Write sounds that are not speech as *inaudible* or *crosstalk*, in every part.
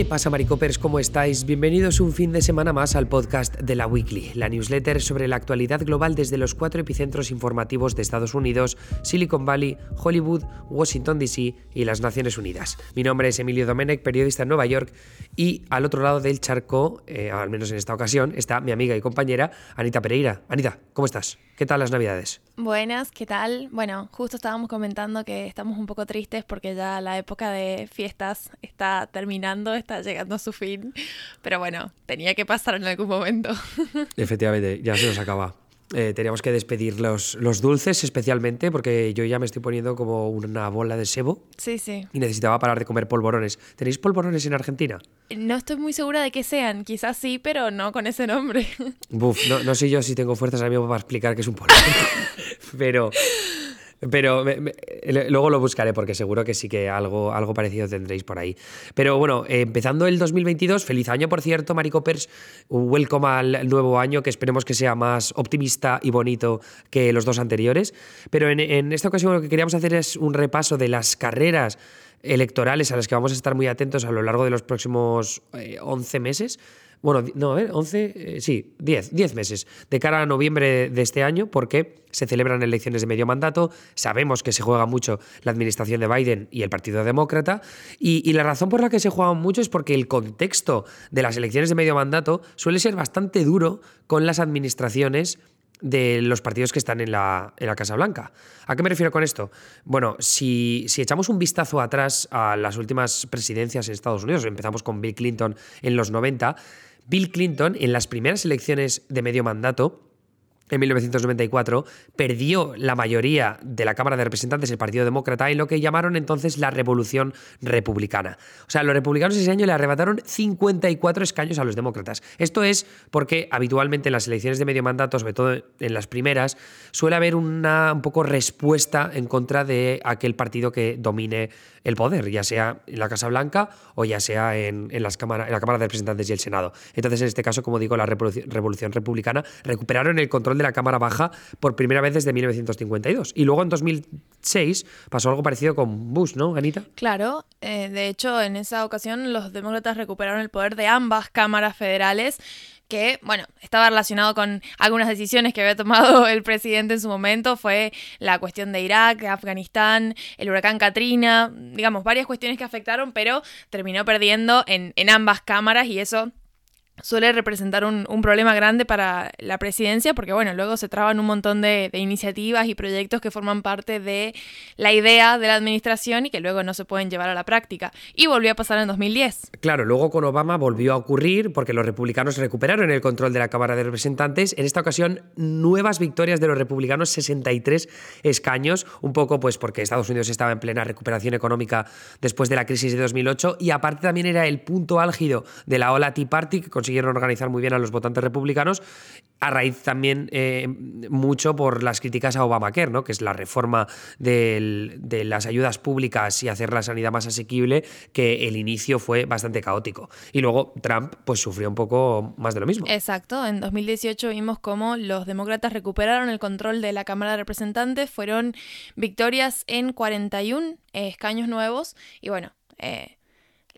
¿Qué pasa, Maricopers? ¿Cómo estáis? Bienvenidos un fin de semana más al podcast de la Weekly, la newsletter sobre la actualidad global desde los cuatro epicentros informativos de Estados Unidos, Silicon Valley, Hollywood, Washington DC y las Naciones Unidas. Mi nombre es Emilio Domenech, periodista en Nueva York, y al otro lado del charco, eh, al menos en esta ocasión, está mi amiga y compañera Anita Pereira. Anita, ¿cómo estás? ¿Qué tal las navidades? Buenas, ¿qué tal? Bueno, justo estábamos comentando que estamos un poco tristes porque ya la época de fiestas está terminando, está llegando a su fin, pero bueno, tenía que pasar en algún momento. *laughs* Efectivamente, ya se nos acaba. Eh, teníamos que despedir los, los dulces especialmente porque yo ya me estoy poniendo como una bola de sebo. Sí, sí. Y necesitaba parar de comer polvorones. ¿Tenéis polvorones en Argentina? No estoy muy segura de qué sean, quizás sí, pero no con ese nombre. Buf, no, no sé yo si tengo fuerzas ahora mismo para explicar qué es un polvorón. *laughs* pero... Pero luego lo buscaré porque seguro que sí que algo, algo parecido tendréis por ahí. Pero bueno, empezando el 2022, feliz año por cierto, Maricopers. Welcome al nuevo año que esperemos que sea más optimista y bonito que los dos anteriores. Pero en, esta ocasión lo que queríamos hacer es un repaso de las carreras electorales a las que vamos a estar muy atentos a lo largo de los próximos 11 eh, meses. Bueno, no, a ver, 11, eh, sí, 10, 10 meses de cara a noviembre de este año, porque se celebran elecciones de medio mandato, sabemos que se juega mucho la administración de Biden y el Partido Demócrata, y, y la razón por la que se juega mucho es porque el contexto de las elecciones de medio mandato suele ser bastante duro con las administraciones de los partidos que están en la, en la, Casa Blanca. ¿A qué me refiero con esto? Bueno, si, si, echamos un vistazo atrás a las últimas presidencias en Estados Unidos, empezamos con Bill Clinton en los 90, Bill Clinton en las primeras elecciones de medio mandato en 1994, perdió la mayoría de la Cámara de Representantes, el Partido Demócrata, en lo que llamaron entonces la Revolución Republicana. O sea, los republicanos ese año le arrebataron 54 escaños a los demócratas. Esto es porque habitualmente en las elecciones de medio mandato, sobre todo en las primeras, suele haber una un poco respuesta en contra de aquel partido que domine el poder, ya sea en la Casa Blanca o ya sea en, las cámara, en la Cámara de Representantes y el Senado. Entonces, en este caso, como digo, la Revolución Republicana recuperaron el control de la Cámara Baja por primera vez desde 1952. Y luego en 2006 pasó algo parecido con Bush, ¿no, Anita? Claro, eh, de hecho en esa ocasión los demócratas recuperaron el poder de ambas cámaras federales que, bueno, estaba relacionado con algunas decisiones que había tomado *laughs* el presidente en su momento, fue la cuestión de Irak, Afganistán, el huracán Katrina, digamos, varias cuestiones que afectaron, pero terminó perdiendo en, en ambas cámaras y eso suele representar un, problema grande para la presidencia porque, bueno, luego se traban un montón de, iniciativas y proyectos que forman parte de la idea de la administración y que luego no se pueden llevar a la práctica. Y volvió a pasar en 2010. Claro, luego con Obama volvió a ocurrir porque los republicanos recuperaron el control de la Cámara de Representantes. En esta ocasión, nuevas victorias de los republicanos, 63 escaños, un poco pues porque Estados Unidos estaba en plena recuperación económica después de la crisis de 2008 y aparte también era el punto álgido de la ola Tea Party que organizar muy bien a los votantes republicanos, a raíz también eh, mucho por las críticas a Obamacare, ¿no? que es la reforma de las ayudas públicas y hacer la sanidad más asequible, que el inicio fue bastante caótico. Y luego Trump pues sufrió un poco más de lo mismo. Exacto, en 2018 vimos cómo los demócratas recuperaron el control de la Cámara de Representantes, fueron victorias en 41 escaños nuevos y bueno, eh,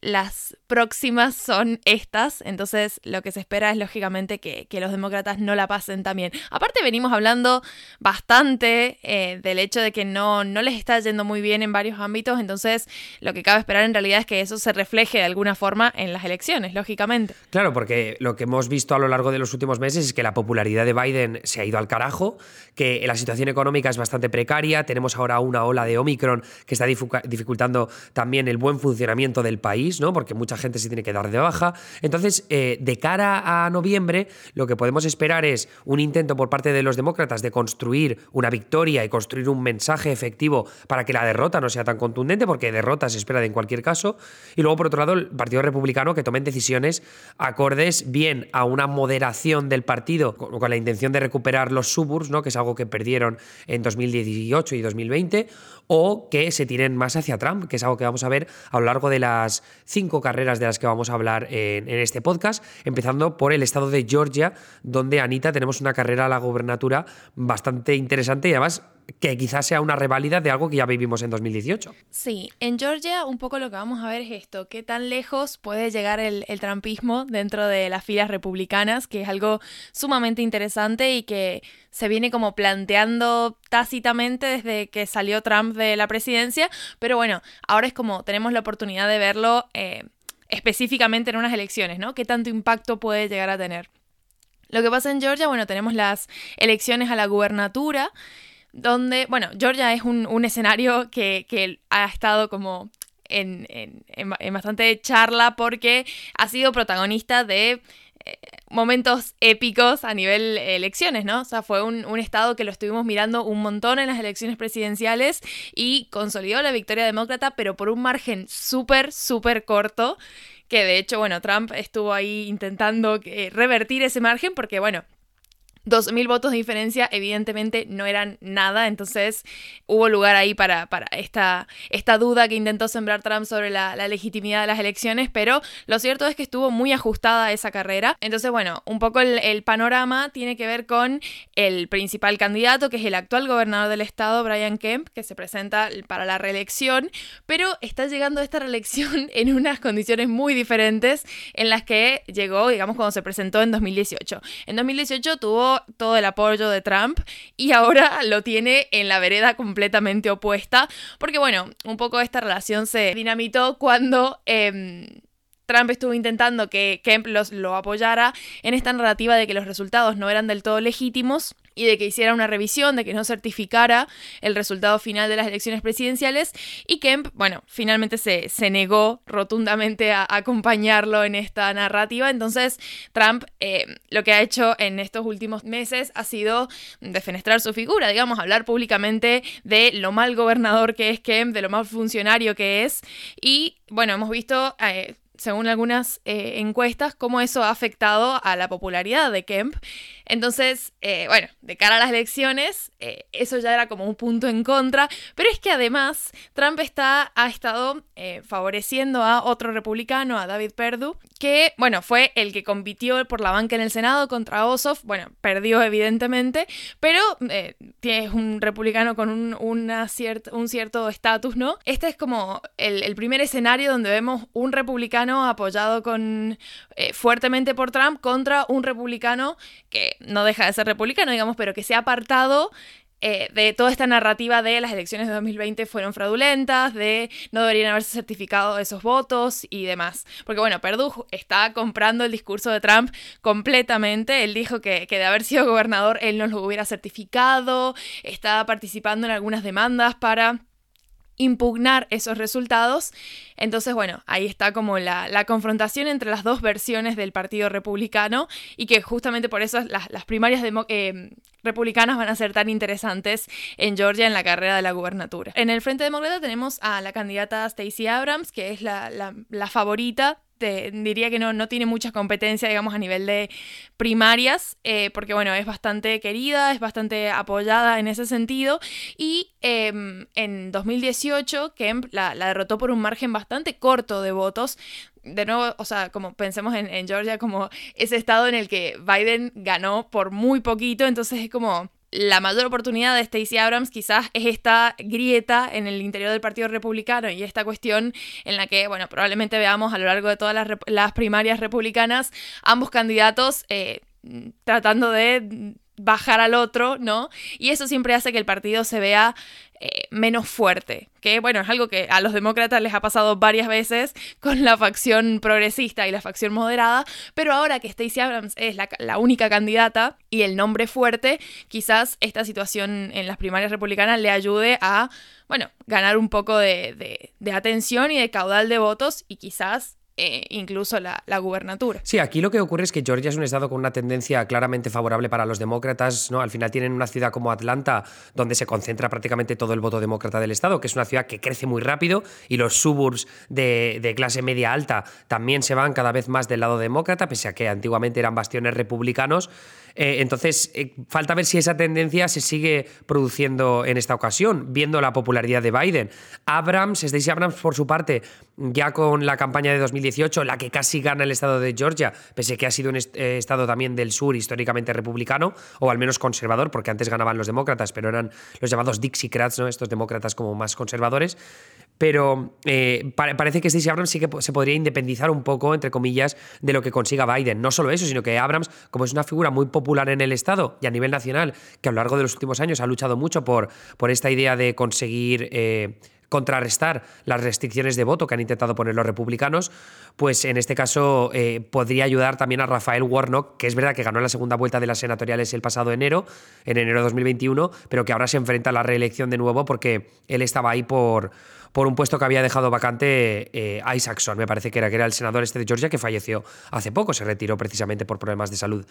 las próximas son estas, entonces lo que se espera es lógicamente que, los demócratas no la pasen también. Aparte venimos hablando bastante eh, del hecho de que no, no les está yendo muy bien en varios ámbitos, entonces lo que cabe esperar en realidad es que eso se refleje de alguna forma en las elecciones, lógicamente. Claro, porque lo que hemos visto a lo largo de los últimos meses es que la popularidad de Biden se ha ido al carajo, que la situación económica es bastante precaria, tenemos ahora una ola de Omicron que está dificultando también el buen funcionamiento del país ¿no? Porque mucha gente se tiene que dar de baja. Entonces, eh, de cara a noviembre, lo que podemos esperar es un intento por parte de los demócratas de construir una victoria y construir un mensaje efectivo para que la derrota no sea tan contundente, porque derrota se espera de en cualquier caso. Y luego, por otro lado, el Partido Republicano que tomen decisiones acordes bien a una moderación del partido con, la intención de recuperar los suburbs, ¿no? que es algo que perdieron en 2018 y 2020, o que se tiren más hacia Trump, que es algo que vamos a ver a lo largo de las cinco carreras de las que vamos a hablar en, este podcast, empezando por el estado de Georgia, donde Anita tenemos una carrera a la gobernatura bastante interesante y además que quizás sea una reválida de algo que ya vivimos en 2018. Sí, en Georgia un poco lo que vamos a ver es esto, qué tan lejos puede llegar el, el trampismo dentro de las filas republicanas, que es algo sumamente interesante y que se viene como planteando tácitamente desde que salió Trump de la presidencia, pero bueno, ahora es como tenemos la oportunidad de verlo eh, específicamente en unas elecciones, ¿no? ¿Qué tanto impacto puede llegar a tener? Lo que pasa en Georgia, bueno, tenemos las elecciones a la gubernatura, donde, bueno, Georgia es un, escenario que, ha estado como en, en, bastante charla porque ha sido protagonista de eh, momentos épicos a nivel elecciones, ¿no? O sea, fue un, un, estado que lo estuvimos mirando un montón en las elecciones presidenciales y consolidó la victoria demócrata, pero por un margen súper, súper corto, que de hecho, bueno, Trump estuvo ahí intentando eh, revertir ese margen porque, bueno, 2.000 votos de diferencia evidentemente no eran nada, entonces hubo lugar ahí para, para esta, esta duda que intentó sembrar Trump sobre la, legitimidad de las elecciones, pero lo cierto es que estuvo muy ajustada esa carrera. Entonces, bueno, un poco el, panorama tiene que ver con el principal candidato, que es el actual gobernador del estado, Brian Kemp, que se presenta para la reelección, pero está llegando a esta reelección *laughs* en unas condiciones muy diferentes en las que llegó, digamos, cuando se presentó en 2018. En 2018 tuvo todo el apoyo de Trump y ahora lo tiene en la vereda completamente opuesta, porque bueno, un poco esta relación se dinamitó cuando... Em, Trump estuvo intentando que Kemp los, lo apoyara en esta narrativa de que los resultados no eran del todo legítimos y de que hiciera una revisión, de que no certificara el resultado final de las elecciones presidenciales. Y Kemp, bueno, finalmente se, se negó rotundamente a, acompañarlo en esta narrativa. Entonces, Trump eh, lo que ha hecho en estos últimos meses ha sido defenestrar su figura, digamos, hablar públicamente de lo mal gobernador que es Kemp, de lo mal funcionario que es. Y bueno, hemos visto... Eh, según algunas eh, encuestas, cómo eso ha afectado a la popularidad de Kemp. Entonces, eh, bueno, de cara a las elecciones, eh, eso ya era como un punto en contra, pero es que además Trump está, ha estado favoreciendo a otro republicano, a David Perdue, que, bueno, fue el que compitió por la banca en el Senado contra Ossoff, bueno, perdió evidentemente, pero es un republicano con un, una un cierto estatus, ¿no? Este es como el primer escenario donde vemos un republicano apoyado con, eh, fuertemente por Trump contra un republicano que no deja de ser republicano, digamos, pero que se ha apartado eh, de toda esta narrativa de las elecciones de 2020 fueron fraudulentas, de no deberían haberse certificado esos votos y demás. Porque bueno, Perdue está comprando el discurso de Trump completamente. Él dijo que, que de haber sido gobernador él no lo hubiera certificado, está participando en algunas demandas para impugnar esos resultados. Entonces, bueno, ahí está como la, confrontación entre las dos versiones del Partido Republicano y que justamente por eso las, primarias eh, republicanas van a ser tan interesantes en Georgia en la carrera de la gubernatura. En el Frente Demócrata tenemos a la candidata Stacey Abrams, que es la, la favorita diría que no, no tiene mucha competencia, digamos, a nivel de primarias, eh, porque bueno, es bastante querida, es bastante apoyada en ese sentido. Y em, en 2018, Kemp la, derrotó por un margen bastante corto de votos, de nuevo, o sea, como pensemos en, en, Georgia como ese estado en el que Biden ganó por muy poquito, entonces es como la mayor oportunidad de Stacey Abrams quizás es esta grieta en el interior del Partido Republicano y esta cuestión en la que, bueno, probablemente veamos a lo largo de todas las, primarias republicanas ambos candidatos eh, tratando de bajar al otro, ¿no? Y eso siempre hace que el partido se vea eh, menos fuerte, que bueno, es algo que a los demócratas les ha pasado varias veces con la facción progresista y la facción moderada, pero ahora que Stacey Abrams es la, única candidata y el nombre fuerte, quizás esta situación en las primarias republicanas le ayude a, bueno, ganar un poco de, de atención y de caudal de votos y quizás eh, incluso la, la, gubernatura. Sí, aquí lo que ocurre es que Georgia es un estado con una tendencia claramente favorable para los demócratas, ¿no? Al final tienen una ciudad como Atlanta donde se concentra prácticamente todo el voto demócrata del estado, que es una ciudad que crece muy rápido y los suburbs de, de clase media alta también se van cada vez más del lado demócrata, pese a que antiguamente eran bastiones republicanos. Eh, entonces, eh, falta ver si esa tendencia se sigue produciendo en esta ocasión, viendo la popularidad de Biden. Abrams, Stacey Abrams, por su parte, ya con la campaña de 2018, la que casi gana el estado de Georgia, pese que ha sido un eh, estado también del sur históricamente republicano, o al menos conservador, porque antes ganaban los demócratas, pero eran los llamados Dixiecrats, ¿no? estos demócratas como más conservadores pero eh, parece que Stacey Abrams sí que se podría independizar un poco, entre comillas, de lo que consiga Biden. No solo eso, sino que Abrams, como es una figura muy popular en el Estado y a nivel nacional, que a lo largo de los últimos años ha luchado mucho por, por esta idea de conseguir eh, contrarrestar las restricciones de voto que han intentado poner los republicanos, pues en este caso eh, podría ayudar también a Rafael Warnock, que es verdad que ganó la segunda vuelta de las senatoriales el pasado enero, en enero de 2021, pero que ahora se enfrenta a la reelección de nuevo porque él estaba ahí por por un puesto que había dejado vacante eh, Isaacson, me parece que era, que era el senador este de Georgia que falleció hace poco, se retiró precisamente por problemas de salud.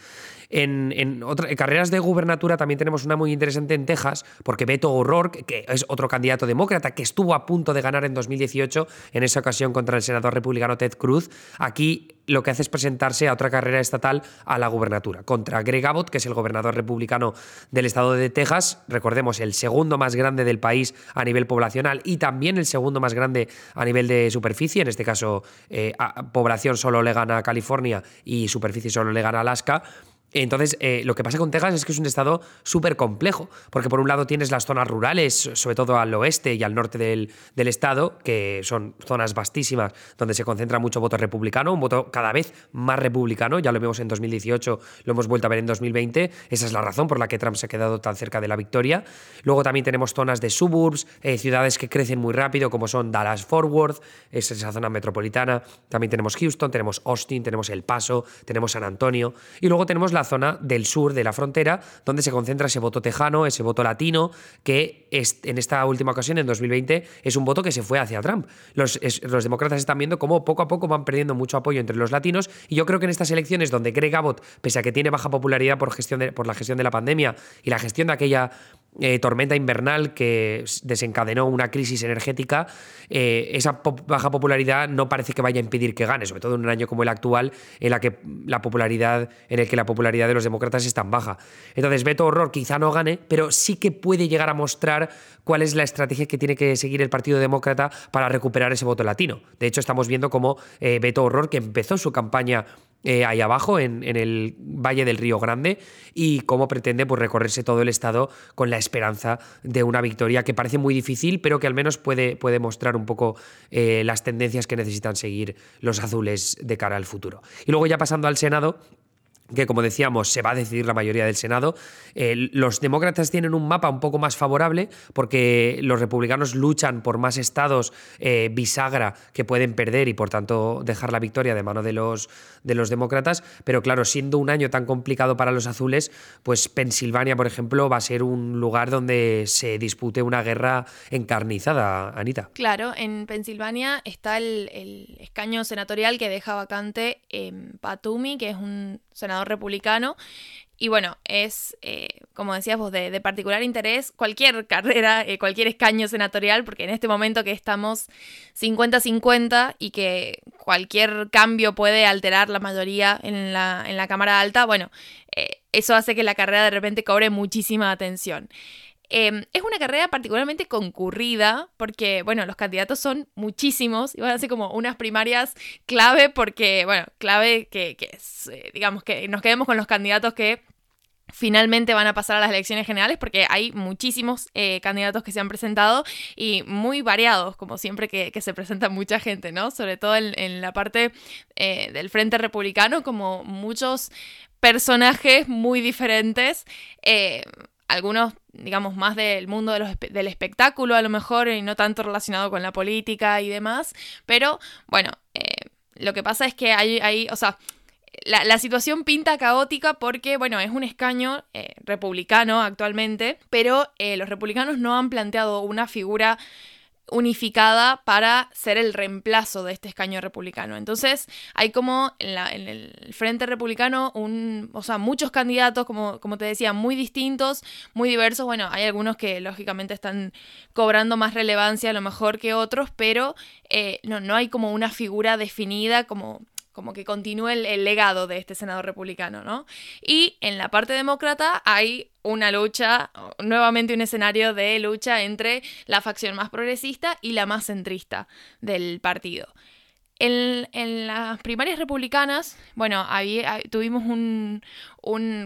En, en, carreras de gubernatura también tenemos una muy interesante en Texas, porque Beto O'Rourke, que es otro candidato demócrata que estuvo a punto de ganar en 2018, en esa ocasión contra el senador republicano Ted Cruz, aquí lo que hace es presentarse a otra carrera estatal a la gubernatura, contra Greg Abbott, que es el gobernador republicano del estado de Texas, recordemos, el segundo más grande del país a nivel poblacional y también el segundo más grande a nivel de superficie, en este caso eh, población solo le gana California y superficie solo le gana a Alaska. Entonces, eh, lo que pasa con Texas es que es un estado súper complejo, porque por un lado tienes las zonas rurales, sobre todo al oeste y al norte del, estado, que son zonas vastísimas donde se concentra mucho voto republicano, un voto cada vez más republicano, ya lo vemos en 2018, lo hemos vuelto a ver en 2020, esa es la razón por la que Trump se ha quedado tan cerca de la victoria. Luego también tenemos zonas de suburbs, eh, ciudades que crecen muy rápido, como son Dallas Fort Worth, es esa zona metropolitana, también tenemos Houston, tenemos Austin, tenemos El Paso, tenemos San Antonio, y luego tenemos la zona del sur de la frontera, donde se concentra ese voto tejano, ese voto latino, que en esta última ocasión, en 2020, es un voto que se fue hacia Trump. Los, los demócratas están viendo cómo poco a poco van perdiendo mucho apoyo entre los latinos, y yo creo que en estas elecciones donde Greg Abbott, pese a que tiene baja popularidad por, gestión por la gestión de la pandemia y la gestión de aquella eh, tormenta invernal que desencadenó una crisis energética, eh, esa baja popularidad no parece que vaya a impedir que gane, sobre todo en un año como el actual, en la que la popularidad, en el que la popularidad de los demócratas es tan baja. Entonces, Beto Horror quizá no gane, pero sí que puede llegar a mostrar cuál es la estrategia que tiene que seguir el Partido Demócrata para recuperar ese voto latino. De hecho, estamos viendo cómo eh, Beto Horror, que empezó su campaña eh, ahí abajo, en, el Valle del Río Grande, y cómo pretende pues, recorrerse todo el estado con la esperanza de una victoria que parece muy difícil, pero que al menos puede, puede mostrar un poco eh, las tendencias que necesitan seguir los azules de cara al futuro. Y luego ya pasando al Senado, que como decíamos se va a decidir la mayoría del Senado. Eh, los demócratas tienen un mapa un poco más favorable porque los republicanos luchan por más estados eh, bisagra que pueden perder y por tanto dejar la victoria de mano de los, de los demócratas. Pero claro, siendo un año tan complicado para los azules, pues Pensilvania, por ejemplo, va a ser un lugar donde se dispute una guerra encarnizada, Anita. Claro, en Pensilvania está el, escaño senatorial que deja vacante en Patumi, que es un senador republicano. Y bueno, es, eh, como decías vos, de, particular interés cualquier *laughs* carrera, eh, cualquier escaño senatorial, porque en este momento que estamos 50-50 y que cualquier cambio puede alterar la mayoría en la, en la Cámara Alta, bueno, eh, eso hace que la carrera de repente cobre muchísima atención. Em, es una carrera particularmente concurrida porque, bueno, los candidatos son muchísimos y van a ser como unas primarias clave porque, bueno, clave que, eh, digamos, que nos quedemos con los candidatos que finalmente van a pasar a las elecciones generales porque hay muchísimos eh, candidatos que se han presentado y muy variados, como siempre que, se presenta mucha gente, ¿no? Sobre todo en, la parte eh, del Frente Republicano, como muchos personajes muy diferentes algunos, digamos, más del mundo del espectáculo a lo mejor y no tanto relacionado con la política y demás, pero bueno, eh, lo que pasa es que hay, hay o sea, la, situación pinta caótica porque, bueno, es un escaño eh, republicano actualmente, pero eh, los republicanos no han planteado una figura unificada para ser el reemplazo de este escaño republicano. Entonces, hay como en, el Frente Republicano, un, o sea, muchos candidatos, como, como te decía, muy distintos, muy diversos. Bueno, hay algunos que lógicamente están cobrando más relevancia a lo mejor que otros, pero eh, no, no hay como una figura definida como como que continúe el, legado de este senador republicano, ¿no? Y en la parte demócrata hay una lucha, nuevamente un escenario de lucha entre la facción más progresista y la más centrista del partido. En, las primarias republicanas, bueno, tuvimos un,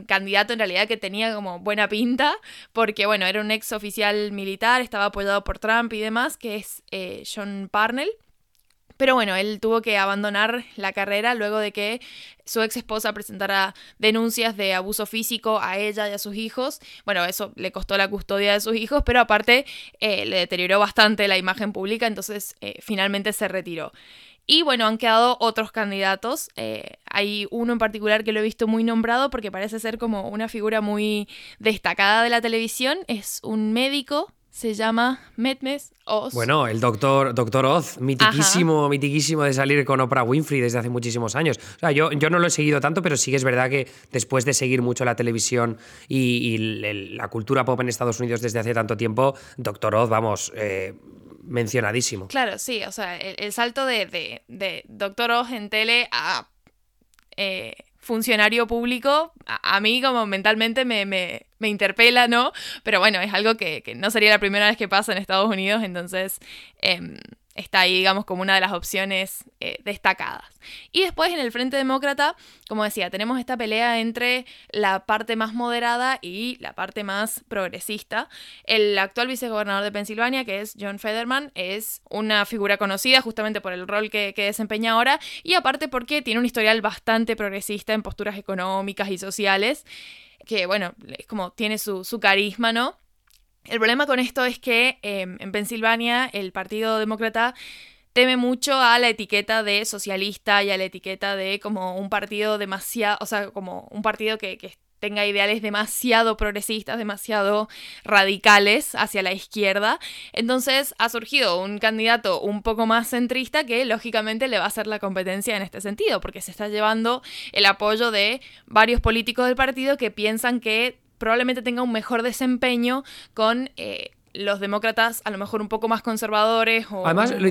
candidato en realidad que tenía como buena pinta, porque bueno, era un ex oficial militar, estaba apoyado por Trump y demás, que es eh, John Parnell. Pero bueno, él tuvo que abandonar la carrera luego de que su ex esposa presentara denuncias de abuso físico a ella y a sus hijos. Bueno, eso le costó la custodia de sus hijos, pero aparte eh, le deterioró bastante la imagen pública, entonces eh, finalmente se retiró. Y bueno, han quedado otros candidatos. Eh, hay uno en particular que lo he visto muy nombrado porque parece ser como una figura muy destacada de la televisión. Es un médico se llama Metmes Oz. Bueno, el doctor, doctor Oz, mitiquísimo, mitiquísimo de salir con Oprah Winfrey desde hace muchísimos años. O sea, yo, yo no lo he seguido tanto, pero sí que es verdad que después de seguir mucho la televisión y, la cultura pop en Estados Unidos desde hace tanto tiempo, doctor Oz, vamos, eh, mencionadísimo. Claro, sí, o sea, el, salto de, doctor Oz en tele a... Eh, funcionario público, a, mí como mentalmente me, me, me, interpela, ¿no? Pero bueno, es algo que, que, no sería la primera vez que pasa en Estados Unidos, entonces... Em, está ahí, digamos, como una de las opciones eh, destacadas. Y después en el Frente Demócrata, como decía, tenemos esta pelea entre la parte más moderada y la parte más progresista. El actual vicegobernador de Pensilvania, que es John Federman, es una figura conocida justamente por el rol que, desempeña ahora y aparte porque tiene un historial bastante progresista en posturas económicas y sociales, que bueno, es como tiene su, su carisma, ¿no? El problema con esto es que em, en Pensilvania el Partido Demócrata teme mucho a la etiqueta de socialista y a la etiqueta de como un partido demasiado, o sea, como un partido que, que tenga ideales demasiado progresistas, demasiado radicales hacia la izquierda. Entonces ha surgido un candidato un poco más centrista que lógicamente le va a hacer la competencia en este sentido, porque se está llevando el apoyo de varios políticos del partido que piensan que probablemente tenga un mejor desempeño con eh, los demócratas a lo mejor un poco más conservadores. O... Además, lo,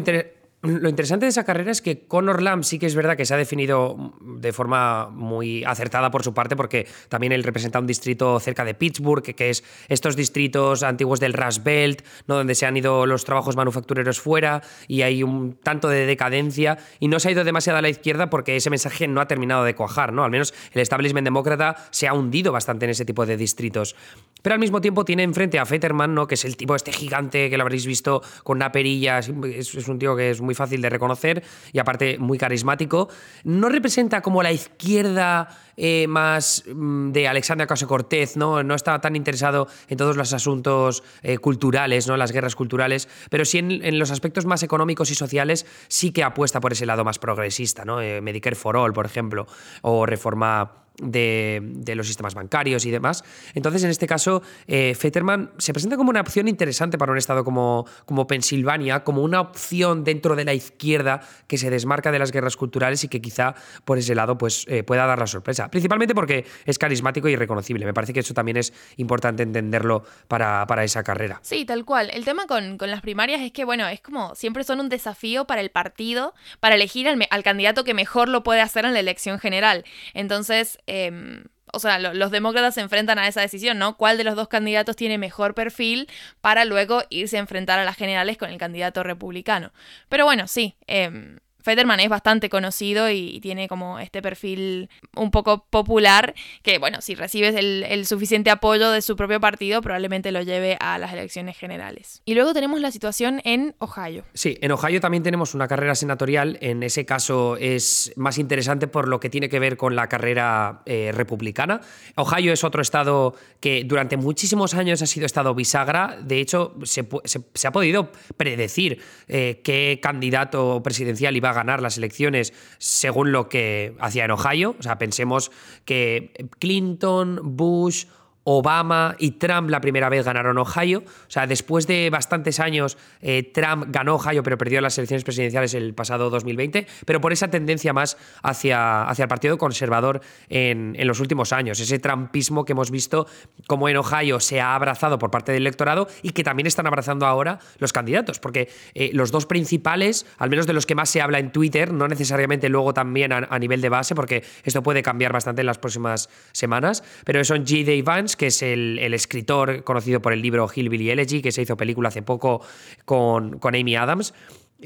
lo interesante de esa carrera es que Conor Lamb sí que es verdad que se ha definido de forma muy acertada por su parte, porque también él representa un distrito cerca de Pittsburgh, que, es estos distritos antiguos del Rust Belt, ¿no? donde se han ido los trabajos manufactureros fuera y hay un tanto de decadencia, y no se ha ido demasiado a la izquierda porque ese mensaje no ha terminado de cuajar, ¿no? Al menos el establishment demócrata se ha hundido bastante en ese tipo de distritos. Pero al mismo tiempo tiene enfrente a Fetterman, ¿no? Que es el tipo este gigante que lo habréis visto con una perilla, es, un tío que es muy fácil de reconocer y aparte muy carismático. No representa como la izquierda eh, más mm, de Alexandra Ocasio Cortez, ¿no? No está tan interesado en todos los asuntos eh, culturales, ¿no? Las guerras culturales, pero sí en, los aspectos más económicos y sociales sí que apuesta por ese lado más progresista, ¿no? Eh, Medicare for All, por ejemplo, o reforma de, los sistemas bancarios y demás. Entonces, en este caso, eh, Fetterman se presenta como una opción interesante para un estado como, como Pensilvania, como una opción dentro de la izquierda que se desmarca de las guerras culturales y que quizá por ese lado pues, eh, pueda dar la sorpresa. Principalmente porque es carismático y reconocible. Me parece que eso también es importante entenderlo para, para esa carrera. Sí, tal cual. El tema con, las primarias es que, bueno, es como siempre son un desafío para el partido para elegir al candidato que mejor lo puede hacer en la elección general. Entonces, Em, o sea, los demócratas se enfrentan a esa decisión, ¿no? ¿Cuál de los dos candidatos tiene mejor perfil para luego irse a enfrentar a las generales con el candidato republicano? Pero bueno, sí, eh, Federman es bastante conocido y tiene como este perfil un poco popular que, bueno, si recibes el, suficiente apoyo de su propio partido, probablemente lo lleve a las elecciones generales. Y luego tenemos la situación en Ohio. Sí, en Ohio también tenemos una carrera senatorial. En ese caso es más interesante por lo que tiene que ver con la carrera eh, republicana. Ohio es otro estado que durante muchísimos años ha sido estado bisagra. De hecho, se, ha podido predecir eh, qué candidato presidencial iba a ganar las elecciones según lo que hacía en Ohio. O sea, pensemos que Clinton, Bush Obama y Trump la primera vez ganaron Ohio. O sea, después de bastantes años, eh, Trump ganó Ohio, pero perdió las elecciones presidenciales el pasado 2020, pero por esa tendencia más hacia, hacia el Partido Conservador en, los últimos años. Ese trumpismo que hemos visto como en Ohio se ha abrazado por parte del electorado y que también están abrazando ahora los candidatos, porque eh, los dos principales, al menos de los que más se habla en Twitter, no necesariamente luego también a, nivel de base, porque esto puede cambiar bastante en las próximas semanas, pero son G. Vance que es el, escritor conocido por el libro Hillbilly Elegy, que se hizo película hace poco con, con Amy Adams.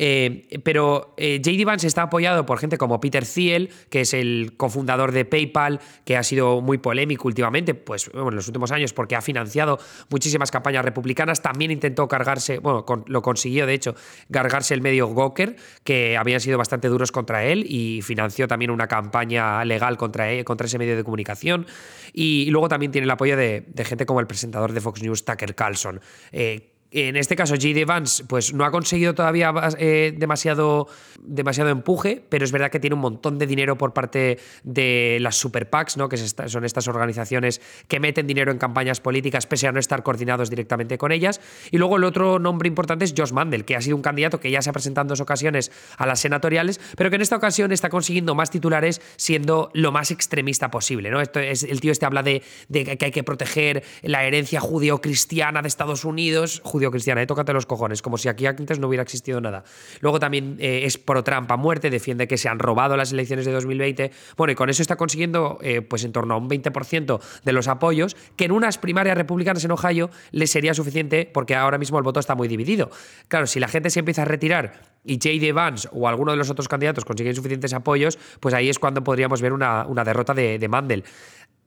Eh, pero eh, JD Vance está apoyado por gente como Peter Thiel, que es el cofundador de PayPal, que ha sido muy polémico últimamente, pues en los últimos años, porque ha financiado muchísimas campañas republicanas. También intentó cargarse, bueno, lo consiguió de hecho, cargarse el medio Gawker, que habían sido bastante duros contra él, y financió también una campaña legal contra, él, contra ese medio de comunicación. Y, luego también tiene el apoyo de, gente como el presentador de Fox News, Tucker Carlson. Eh, en este caso, J.D. Vance pues, no ha conseguido todavía eh, demasiado, demasiado empuje, pero es verdad que tiene un montón de dinero por parte de las super PACs, ¿no? que son estas organizaciones que meten dinero en campañas políticas pese a no estar coordinados directamente con ellas. Y luego el otro nombre importante es Josh Mandel, que ha sido un candidato que ya se ha presentado en dos ocasiones a las senatoriales, pero que en esta ocasión está consiguiendo más titulares siendo lo más extremista posible. ¿no? Esto es, el tío este habla de, de que hay que proteger la herencia judío-cristiana de Estados Unidos cristiana, ¿eh? tócate los cojones, como si aquí antes no hubiera existido nada. Luego también eh, es pro trampa muerte, defiende que se han robado las elecciones de 2020. Bueno, y con eso está consiguiendo eh, pues en torno a un 20% de los apoyos, que en unas primarias republicanas en Ohio le sería suficiente porque ahora mismo el voto está muy dividido. Claro, si la gente se empieza a retirar y J.D. Vance o alguno de los otros candidatos consiguen suficientes apoyos, pues ahí es cuando podríamos ver una, una derrota de, de Mandel.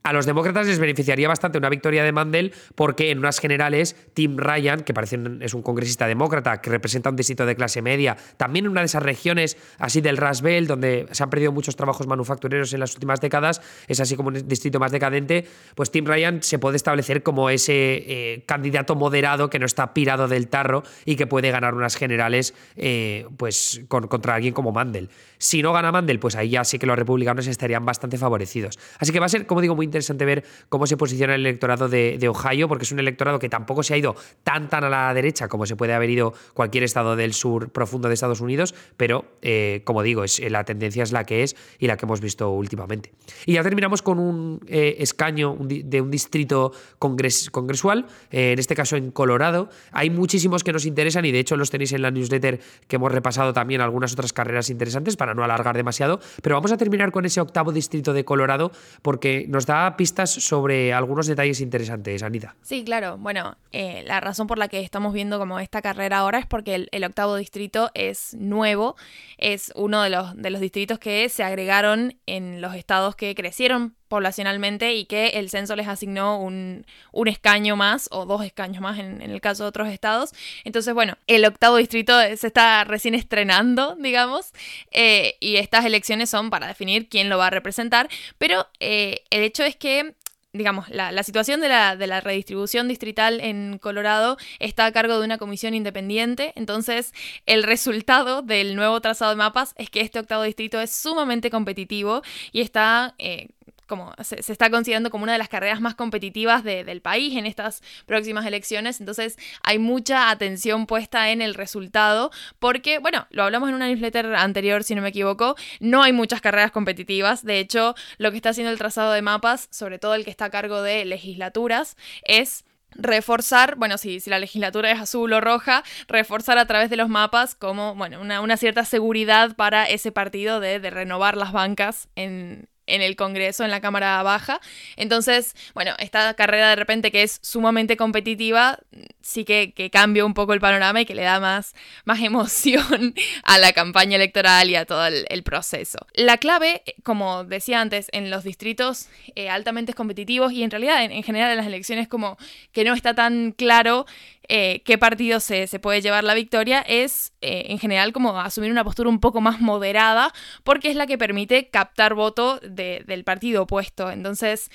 A los demócratas les beneficiaría bastante una victoria de Mandel porque en unas generales Tim Ryan, que parece es un congresista demócrata que representa un distrito de clase media, también en una de esas regiones así del Rust Belt donde se han perdido muchos trabajos manufactureros en las últimas décadas, es así como un distrito más decadente, pues Tim Ryan se puede establecer como ese eh, candidato moderado que no está pirado del tarro y que puede ganar unas generales eh, pues contra alguien como Mandel. Si no gana Mandel, pues ahí ya sí que los republicanos estarían bastante favorecidos. Así que va a ser, como digo, muy interesante ver cómo se posiciona el electorado de, Ohio, porque es un electorado que tampoco se ha ido tan tan a la derecha como se puede haber ido cualquier estado del sur profundo de Estados Unidos, pero eh, como digo, es, la tendencia es la que es y la que hemos visto últimamente. Y ya terminamos con un eh, escaño de un distrito congresual, eh, en este caso en Colorado. Hay muchísimos que nos interesan y de hecho los tenéis en la newsletter que hemos repasado también algunas otras carreras interesantes para no alargar demasiado, pero vamos a terminar con ese octavo distrito de Colorado porque nos da pistas sobre algunos detalles interesantes, Anita. Sí, claro. Bueno, eh, la razón por la que estamos viendo como esta carrera ahora es porque el, octavo distrito es nuevo, es uno de los, de los distritos que se agregaron en los estados que crecieron poblacionalmente y que el censo les asignó un, escaño más o dos escaños más en, el caso de otros estados. Entonces, bueno, el octavo distrito se está recién estrenando, digamos, eh, y estas elecciones son para definir quién lo va a representar, pero eh, el hecho es que digamos, la, situación de la, de la, redistribución distrital en Colorado está a cargo de una comisión independiente, entonces el resultado del nuevo trazado de mapas es que este octavo distrito es sumamente competitivo y está... Eh, como se, está considerando como una de las carreras más competitivas del país en estas próximas elecciones. Entonces hay mucha atención puesta en el resultado porque, bueno, lo hablamos en una newsletter anterior, si no me equivoco, no hay muchas carreras competitivas. De hecho, lo que está haciendo el trazado de mapas, sobre todo el que está a cargo de legislaturas, es reforzar, bueno, si, si, la legislatura es azul o roja, reforzar a través de los mapas como, bueno, una, cierta seguridad para ese partido de, de renovar las bancas en, en el Congreso, en la Cámara Baja. Entonces, bueno, esta carrera de repente que es sumamente competitiva, sí que, cambia un poco el panorama y que le da más, *laughs* más emoción a la campaña electoral y a todo el, proceso. La clave, como decía antes, en los distritos eh, altamente competitivos y en realidad en, en general en las elecciones como que no está tan claro eh, qué partido se, puede llevar la victoria es eh, en general como asumir una postura un poco más moderada porque es la que permite captar voto del partido opuesto. Entonces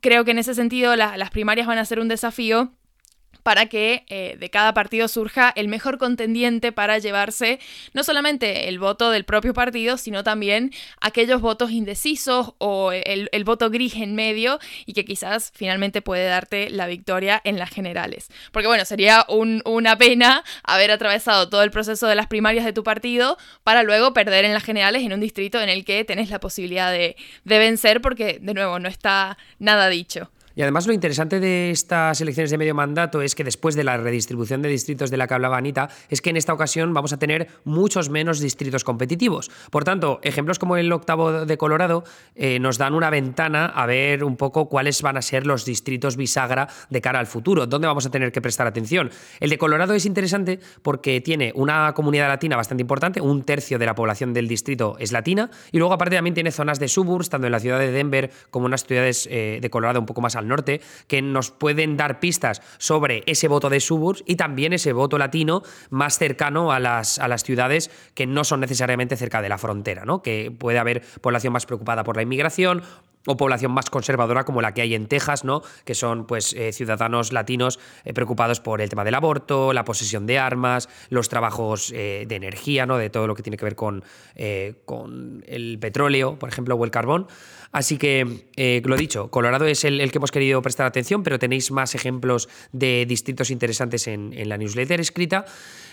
creo que en ese sentido las primarias van a ser un desafío para que eh, de cada partido surja el mejor contendiente para llevarse no solamente el voto del propio partido, sino también aquellos votos indecisos o el, voto gris en medio y que quizás finalmente puede darte la victoria en las generales. Porque bueno, sería una pena haber atravesado todo el proceso de las primarias de tu partido para luego perder en las generales en un distrito en el que tenés la posibilidad de, de vencer porque de nuevo no está nada dicho. Y además lo interesante de estas elecciones de medio mandato es que después de la redistribución de distritos de la que hablaba Anita, es que en esta ocasión vamos a tener muchos menos distritos competitivos. Por tanto, ejemplos como el octavo de Colorado eh, nos dan una ventana a ver un poco cuáles van a ser los distritos bisagra de cara al futuro, dónde vamos a tener que prestar atención. El de Colorado es interesante porque tiene una comunidad latina bastante importante, un tercio de la población del distrito es latina, y luego aparte también tiene zonas de suburbs, tanto en la ciudad de Denver como en las ciudades eh, de Colorado un poco más norte, que nos pueden dar pistas sobre ese voto de suburbs y también ese voto latino más cercano a las, a las ciudades que no son necesariamente cerca de la frontera, ¿no? que puede haber población más preocupada por la inmigración o población más conservadora como la que hay en Texas, ¿no? que son pues, eh, ciudadanos latinos eh, preocupados por el tema del aborto, la posesión de armas, los trabajos de energía, ¿no? de todo lo que tiene que ver con, con el petróleo, por ejemplo, o el carbón. Así que, eh, lo dicho, Colorado es el, que hemos querido prestar atención, pero tenéis más ejemplos de distritos interesantes en la newsletter escrita.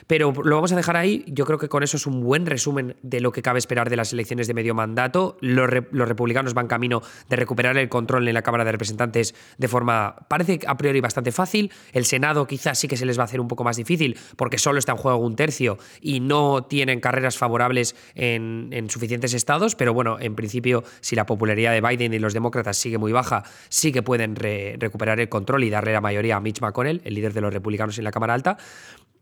Pero lo vamos a dejar ahí. Yo creo que con eso es un buen resumen de lo que cabe esperar de las elecciones de medio mandato. Los, republicanos van camino de recuperar el control en la Cámara de Representantes de forma, parece a priori bastante fácil. El Senado quizás sí que se les va a hacer un poco más difícil porque solo está en juego un tercio y no tienen carreras favorables en, suficientes estados. Pero bueno, en principio, si la popularidad de Biden y los demócratas sigue muy baja, sí que pueden recuperar el control y darle la mayoría a Mitch McConnell, el líder de los republicanos en la Cámara Alta.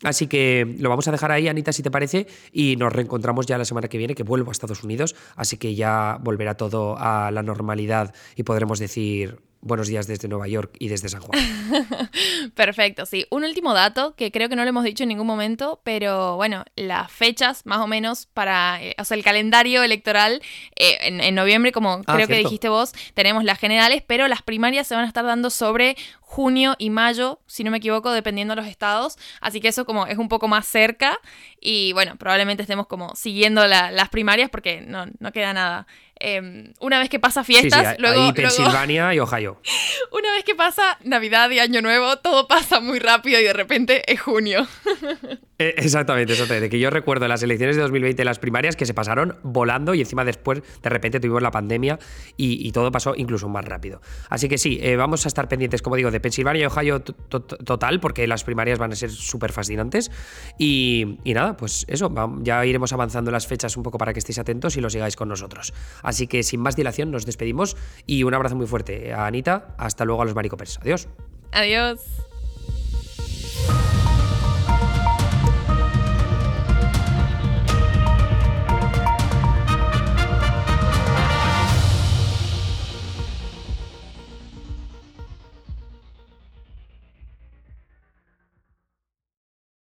Así que lo vamos a dejar ahí, Anita, si te parece, y nos reencontramos ya la semana que viene, que vuelvo a Estados Unidos, así que ya volverá todo a la normalidad y podremos decir buenos días desde Nueva York y desde San Juan. *laughs* Perfecto, sí. Un último dato que creo que no lo hemos dicho en ningún momento, pero bueno, las fechas más o menos para, eh, o sea, el calendario electoral eh, en, noviembre, como ah, creo que dijiste vos, tenemos las generales, pero las primarias se van a estar dando sobre junio y mayo, si no me equivoco, dependiendo de los estados. Así que eso como es un poco más cerca y bueno, probablemente estemos como siguiendo las primarias porque no, no queda nada. Em, una vez que pasa fiestas, luego... Ahí Pensilvania y Ohio. *laughs* Una vez que pasa Navidad y Año Nuevo, todo pasa muy rápido y de repente es junio. *laughs* Eh, exactamente, exactamente. Que yo recuerdo las elecciones de 2020, las primarias, que se pasaron volando y encima después de repente tuvimos la pandemia y, todo pasó incluso más rápido. Así que sí, eh, vamos a estar pendientes, como digo, de Pensilvania y Ohio total, porque las primarias van a ser súper fascinantes. Y, nada, pues eso, ya iremos avanzando las fechas un poco para que estéis atentos y lo sigáis con nosotros. Así que sin más dilación, nos despedimos y un abrazo muy fuerte a Anita. Hasta luego a los Maricopers. Adiós. Adiós.